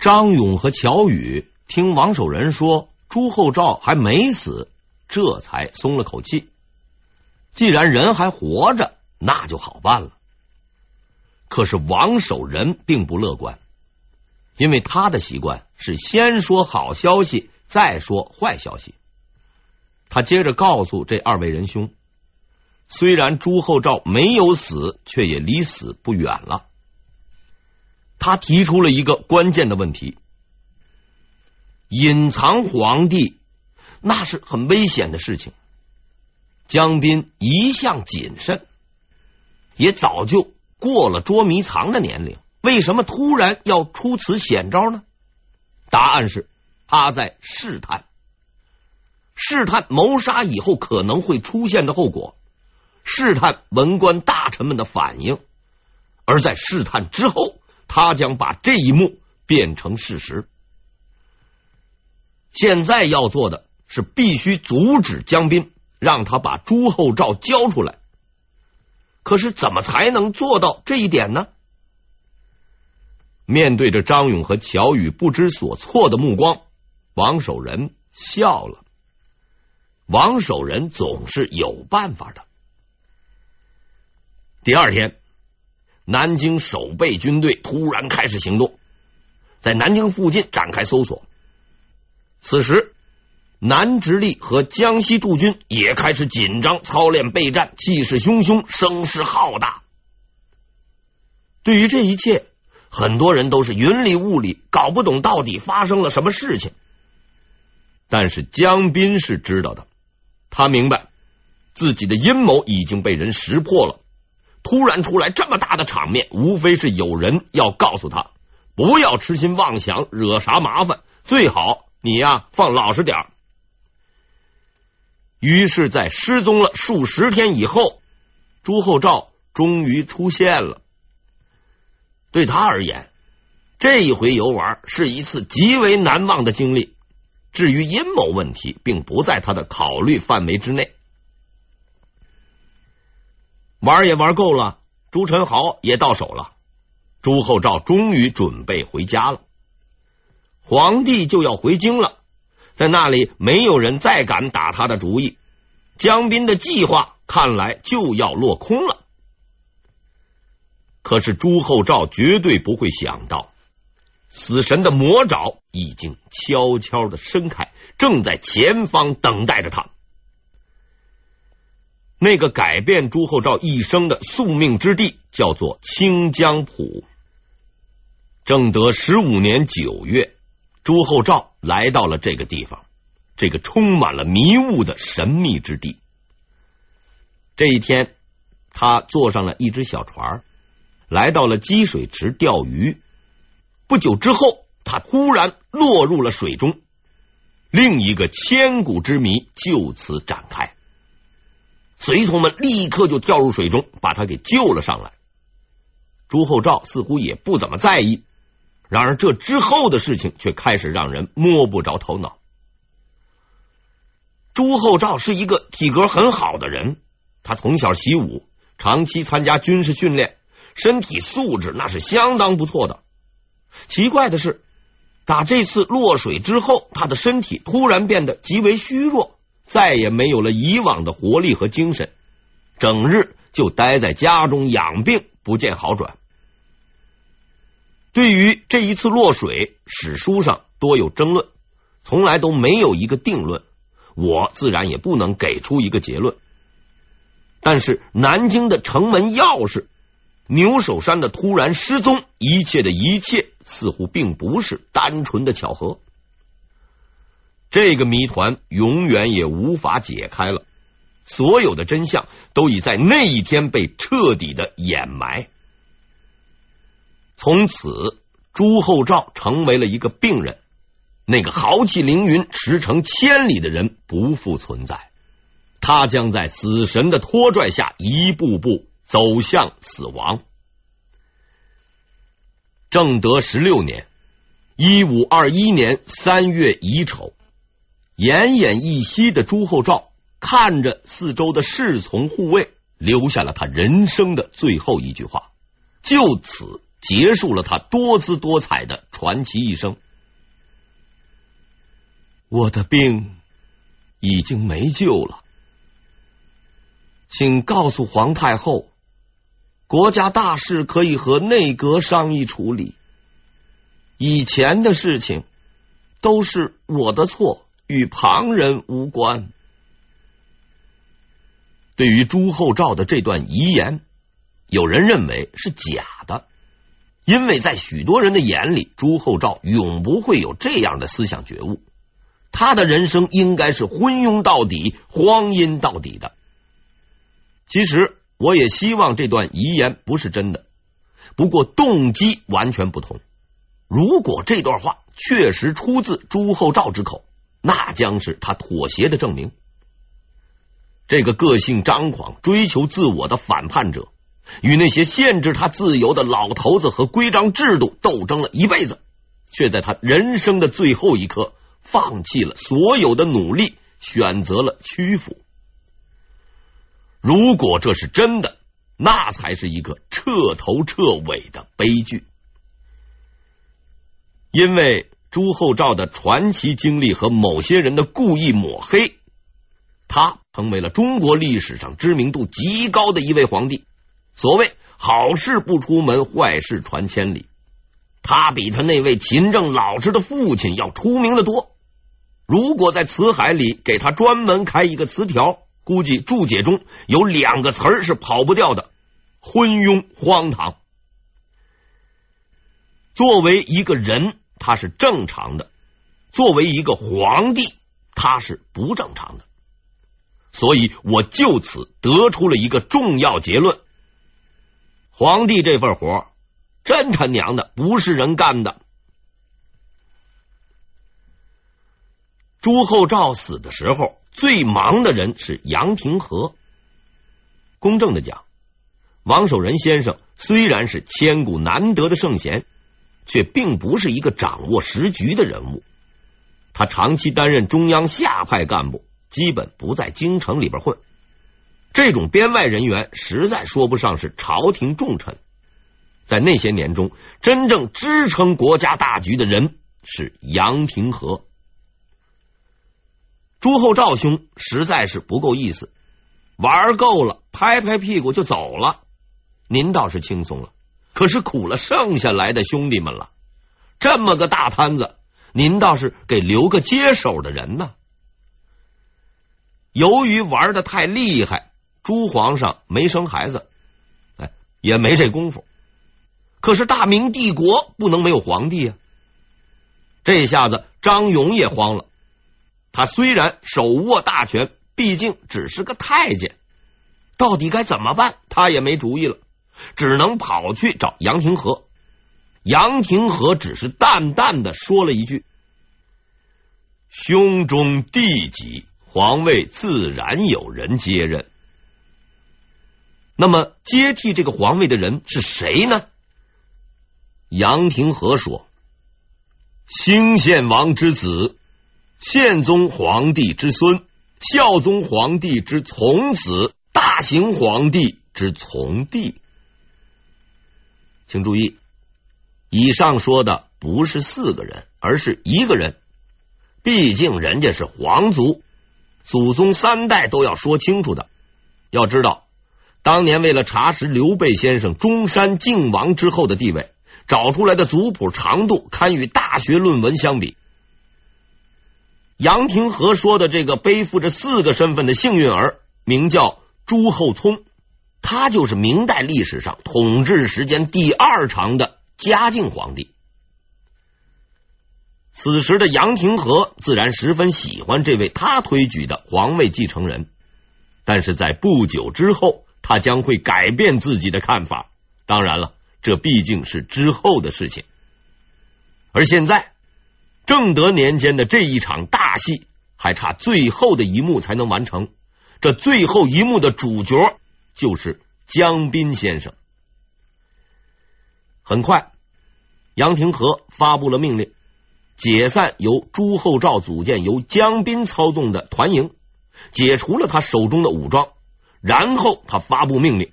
张勇和乔宇听王守仁说朱厚照还没死，这才松了口气。既然人还活着，那就好办了。可是王守仁并不乐观，因为他的习惯是先说好消息，再说坏消息。他接着告诉这二位仁兄。虽然朱厚照没有死，却也离死不远了。他提出了一个关键的问题：隐藏皇帝那是很危险的事情。江彬一向谨慎，也早就过了捉迷藏的年龄，为什么突然要出此险招呢？答案是他在试探，试探谋杀以后可能会出现的后果。试探文官大臣们的反应，而在试探之后，他将把这一幕变成事实。现在要做的是必须阻止江斌，让他把朱厚照交出来。可是，怎么才能做到这一点呢？面对着张勇和乔宇不知所措的目光，王守仁笑了。王守仁总是有办法的。第二天，南京守备军队突然开始行动，在南京附近展开搜索。此时，南直隶和江西驻军也开始紧张操练备战，气势汹汹，声势浩大。对于这一切，很多人都是云里雾里，搞不懂到底发生了什么事情。但是江彬是知道的，他明白自己的阴谋已经被人识破了。突然出来这么大的场面，无非是有人要告诉他不要痴心妄想，惹啥麻烦，最好你呀放老实点。于是，在失踪了数十天以后，朱厚照终于出现了。对他而言，这一回游玩是一次极为难忘的经历。至于阴谋问题，并不在他的考虑范围之内。玩也玩够了，朱宸濠也到手了，朱厚照终于准备回家了。皇帝就要回京了，在那里没有人再敢打他的主意，江彬的计划看来就要落空了。可是朱厚照绝对不会想到，死神的魔爪已经悄悄的伸开，正在前方等待着他。那个改变朱厚照一生的宿命之地，叫做清江浦。正德十五年九月，朱厚照来到了这个地方，这个充满了迷雾的神秘之地。这一天，他坐上了一只小船，来到了积水池钓鱼。不久之后，他突然落入了水中，另一个千古之谜就此展开。随从们立刻就跳入水中，把他给救了上来。朱厚照似乎也不怎么在意，然而这之后的事情却开始让人摸不着头脑。朱厚照是一个体格很好的人，他从小习武，长期参加军事训练，身体素质那是相当不错的。奇怪的是，打这次落水之后，他的身体突然变得极为虚弱。再也没有了以往的活力和精神，整日就待在家中养病，不见好转。对于这一次落水，史书上多有争论，从来都没有一个定论。我自然也不能给出一个结论。但是南京的城门钥匙，牛首山的突然失踪，一切的一切，似乎并不是单纯的巧合。这个谜团永远也无法解开了，所有的真相都已在那一天被彻底的掩埋。从此，朱厚照成为了一个病人，那个豪气凌云、驰骋千里的人不复存在，他将在死神的拖拽下一步步走向死亡。正德十六年，一五二一年三月乙丑。奄奄一息的朱厚照看着四周的侍从护卫，留下了他人生的最后一句话：“就此结束了他多姿多彩的传奇一生。我的病已经没救了，请告诉皇太后，国家大事可以和内阁商议处理。以前的事情都是我的错，与旁人无关。对于朱厚照的这段遗言，有人认为是假的，因为在许多人的眼里，朱厚照永不会有这样的思想觉悟。他的人生应该是昏庸到底、荒淫到底的。其实，我也希望这段遗言不是真的，不过动机完全不同。如果这段话确实出自朱厚照之口，那将是他妥协的证明。这个个性张狂、追求自我的反叛者，与那些限制他自由的老头子和规章制度斗争了一辈子，却在他人生的最后一刻放弃了所有的努力，选择了屈服。如果这是真的，那才是一个彻头彻尾的悲剧。因为朱厚照的传奇经历和某些人的故意抹黑，他。成为了中国历史上知名度极高的一位皇帝。所谓好事不出门，坏事传千里。他比他那位勤政老实的父亲要出名的多。如果在词海里给他专门开一个词条，估计注解中有两个词儿是跑不掉的：昏庸、荒唐。作为一个人，他是正常的；作为一个皇帝，他是不正常的。所以我就此得出了一个重要结论：皇帝这份活，真他娘的不是人干的。朱厚照死的时候，最忙的人是杨廷和。公正的讲，王守仁先生虽然是千古难得的圣贤，却并不是一个掌握时局的人物。他长期担任中央下派干部。基本不在京城里边混，这种编外人员实在说不上是朝廷重臣。在那些年中，真正支撑国家大局的人是杨廷和。朱厚照兄实在是不够意思，玩够了，拍拍屁股就走了。您倒是轻松了，可是苦了剩下来的兄弟们了。这么个大摊子，您倒是给留个接手的人呢。由于玩的太厉害，朱皇上没生孩子，哎，也没这功夫。可是大明帝国不能没有皇帝啊！这下子张勇也慌了。他虽然手握大权，毕竟只是个太监，到底该怎么办？他也没主意了，只能跑去找杨廷和。杨廷和只是淡淡的说了一句：“兄中弟及。”皇位自然有人接任，那么接替这个皇位的人是谁呢？杨廷和说：“兴献王之子，宪宗皇帝之孙，孝宗皇帝之从子，大行皇帝之从弟。”请注意，以上说的不是四个人，而是一个人。毕竟人家是皇族。祖宗三代都要说清楚的。要知道，当年为了查实刘备先生中山靖王之后的地位，找出来的族谱长度堪与大学论文相比。杨廷和说的这个背负着四个身份的幸运儿，名叫朱厚聪，他就是明代历史上统治时间第二长的嘉靖皇帝。此时的杨廷和自然十分喜欢这位他推举的皇位继承人，但是在不久之后，他将会改变自己的看法。当然了，这毕竟是之后的事情。而现在，正德年间的这一场大戏还差最后的一幕才能完成。这最后一幕的主角就是江彬先生。很快，杨廷和发布了命令。解散由朱厚照组建、由江彬操纵的团营，解除了他手中的武装，然后他发布命令，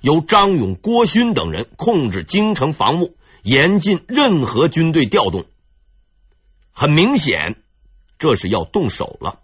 由张勇、郭勋等人控制京城防务，严禁任何军队调动。很明显，这是要动手了。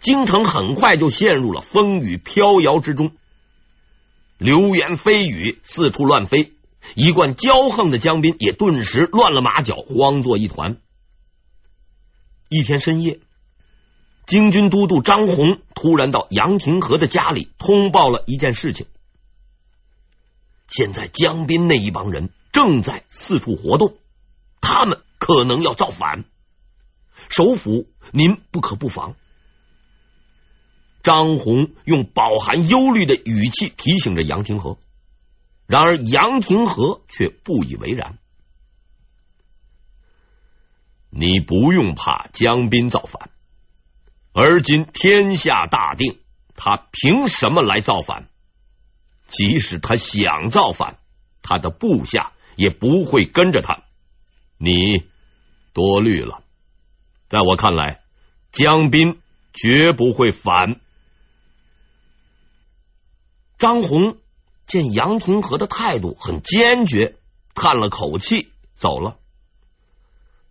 京城很快就陷入了风雨飘摇之中，流言蜚语四处乱飞，一贯骄横的江彬也顿时乱了马脚，慌作一团。一天深夜，京军都督张宏突然到杨廷和的家里通报了一件事情：现在江彬那一帮人正在四处活动，他们可能要造反。首府，您不可不防。张宏用饱含忧虑的语气提醒着杨廷和，然而杨廷和却不以为然。你不用怕江斌造反，而今天下大定，他凭什么来造反？即使他想造反，他的部下也不会跟着他。你多虑了，在我看来，江斌绝不会反。张宏见杨廷和的态度很坚决，叹了口气，走了。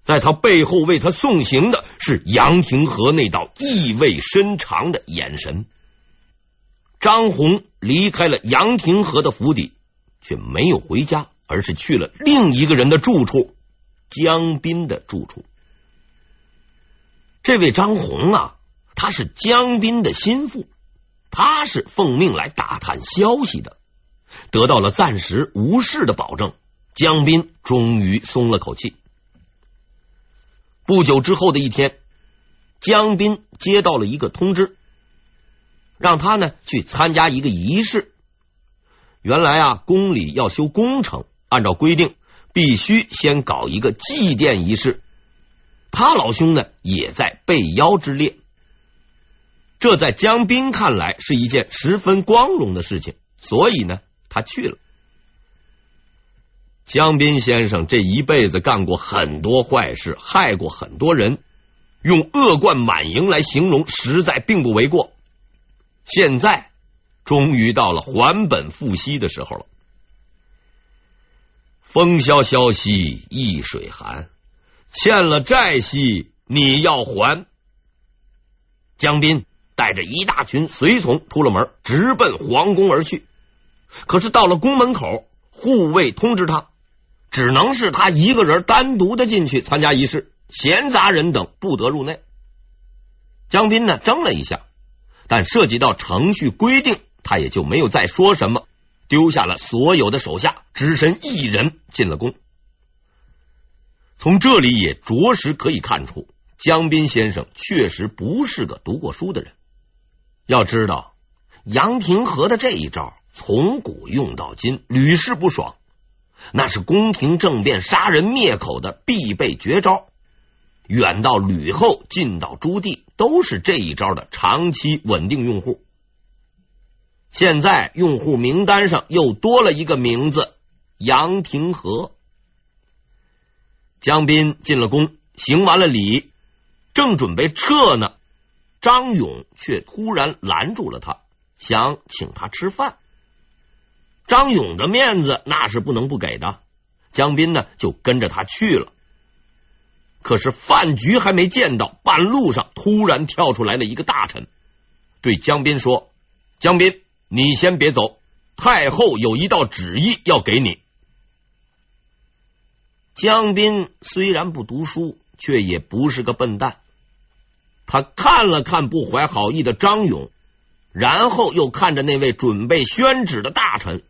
在他背后为他送行的是杨廷和那道意味深长的眼神。张宏离开了杨廷和的府邸，却没有回家，而是去了另一个人的住处——江斌的住处。这位张宏啊，他是江斌的心腹，他是奉命来打探消息的。得到了暂时无事的保证，江斌终于松了口气。不久之后的一天，江斌接到了一个通知，让他呢去参加一个仪式。原来啊，宫里要修工程，按照规定必须先搞一个祭奠仪式。他老兄呢也在被邀之列，这在江彬看来是一件十分光荣的事情，所以呢他去了。江彬先生这一辈子干过很多坏事，害过很多人，用恶贯满盈来形容实在并不为过。现在终于到了还本付息的时候了。风萧萧兮易水寒，欠了债息你要还。江彬带着一大群随从出了门，直奔皇宫而去。可是到了宫门口，护卫通知他。只能是他一个人单独的进去参加仪式，闲杂人等不得入内。江斌呢，怔了一下，但涉及到程序规定，他也就没有再说什么，丢下了所有的手下，只身一人进了宫。从这里也着实可以看出，江斌先生确实不是个读过书的人。要知道，杨廷和的这一招从古用到今，屡试不爽。那是宫廷政变、杀人灭口的必备绝招，远到吕后，近到朱棣，都是这一招的长期稳定用户。现在用户名单上又多了一个名字——杨廷和。江斌进了宫，行完了礼，正准备撤呢，张勇却突然拦住了他，想请他吃饭。张勇的面子那是不能不给的，江斌呢就跟着他去了。可是饭局还没见到，半路上突然跳出来了一个大臣，对江斌说：“江斌，你先别走，太后有一道旨意要给你。”江斌虽然不读书，却也不是个笨蛋，他看了看不怀好意的张勇，然后又看着那位准备宣旨的大臣。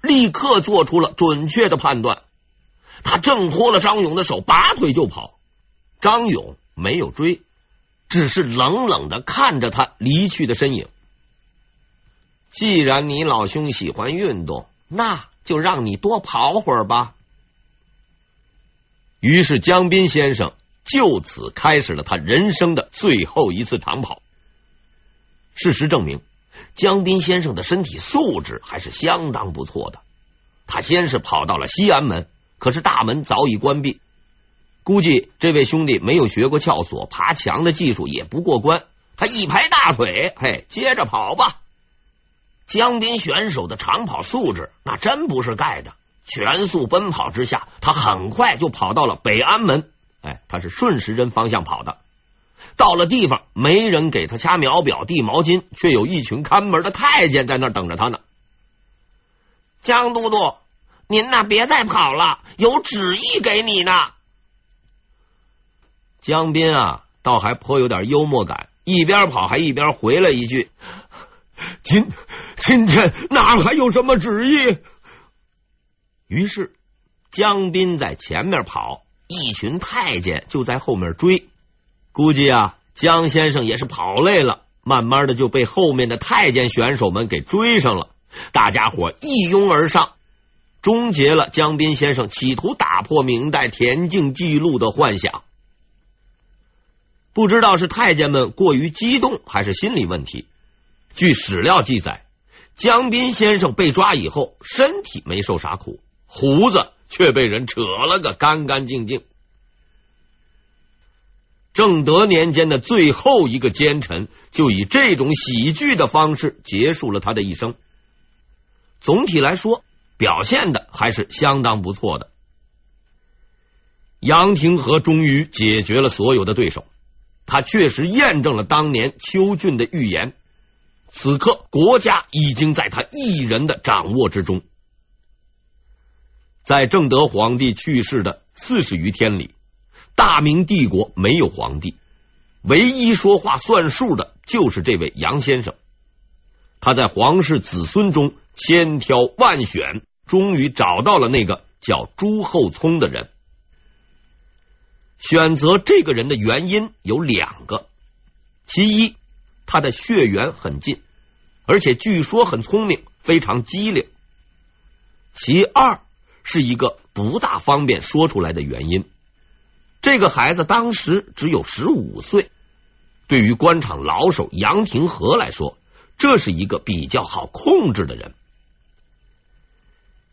立刻做出了准确的判断，他挣脱了张勇的手，拔腿就跑。张勇没有追，只是冷冷的看着他离去的身影。既然你老兄喜欢运动，那就让你多跑会儿吧。于是江斌先生就此开始了他人生的最后一次长跑。事实证明。江斌先生的身体素质还是相当不错的。他先是跑到了西安门，可是大门早已关闭，估计这位兄弟没有学过撬锁，爬墙的技术也不过关。他一拍大腿，嘿，接着跑吧。江滨选手的长跑素质那真不是盖的，全速奔跑之下，他很快就跑到了北安门。哎，他是顺时针方向跑的。到了地方，没人给他掐秒表、递毛巾，却有一群看门的太监在那儿等着他呢。江都督，您呐别再跑了，有旨意给你呢。江斌啊，倒还颇有点幽默感，一边跑还一边回了一句：“今今天哪还有什么旨意？”于是江斌在前面跑，一群太监就在后面追。估计啊，江先生也是跑累了，慢慢的就被后面的太监选手们给追上了。大家伙一拥而上，终结了江彬先生企图打破明代田径纪录的幻想。不知道是太监们过于激动，还是心理问题。据史料记载，江彬先生被抓以后，身体没受啥苦，胡子却被人扯了个干干净净。正德年间的最后一个奸臣，就以这种喜剧的方式结束了他的一生。总体来说，表现的还是相当不错的。杨廷和终于解决了所有的对手，他确实验证了当年邱俊的预言。此刻，国家已经在他一人的掌握之中。在正德皇帝去世的四十余天里，大明帝国没有皇帝，唯一说话算数的就是这位杨先生。他在皇室子孙中。千挑万选，终于找到了那个叫朱厚熜的人。选择这个人的原因有两个：其一，他的血缘很近，而且据说很聪明，非常机灵；其二，是一个不大方便说出来的原因。这个孩子当时只有十五岁，对于官场老手杨廷和来说，这是一个比较好控制的人。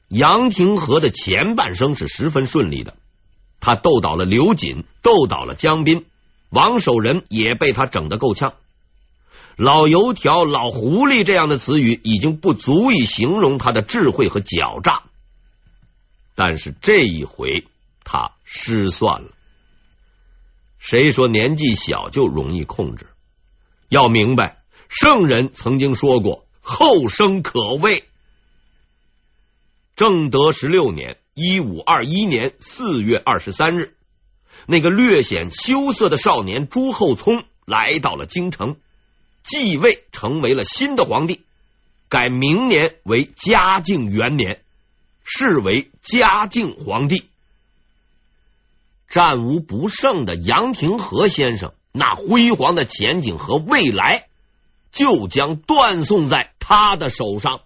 杨廷和的前半生是十分顺利的，他斗倒了刘瑾，斗倒了江彬，王守仁也被他整得够呛。老油条、老狐狸这样的词语已经不足以形容他的智慧和狡诈，但是这一回他失算了。谁说年纪小就容易控制？要明白，圣人曾经说过：“后生可畏。”正德十六年（一五二一年）四月二十三日，那个略显羞涩的少年朱厚熜来到了京城，继位成为了新的皇帝，改明年为嘉靖元年，视为嘉靖皇帝。战无不胜的杨廷和先生，那辉煌的前景和未来，就将断送在他的手上。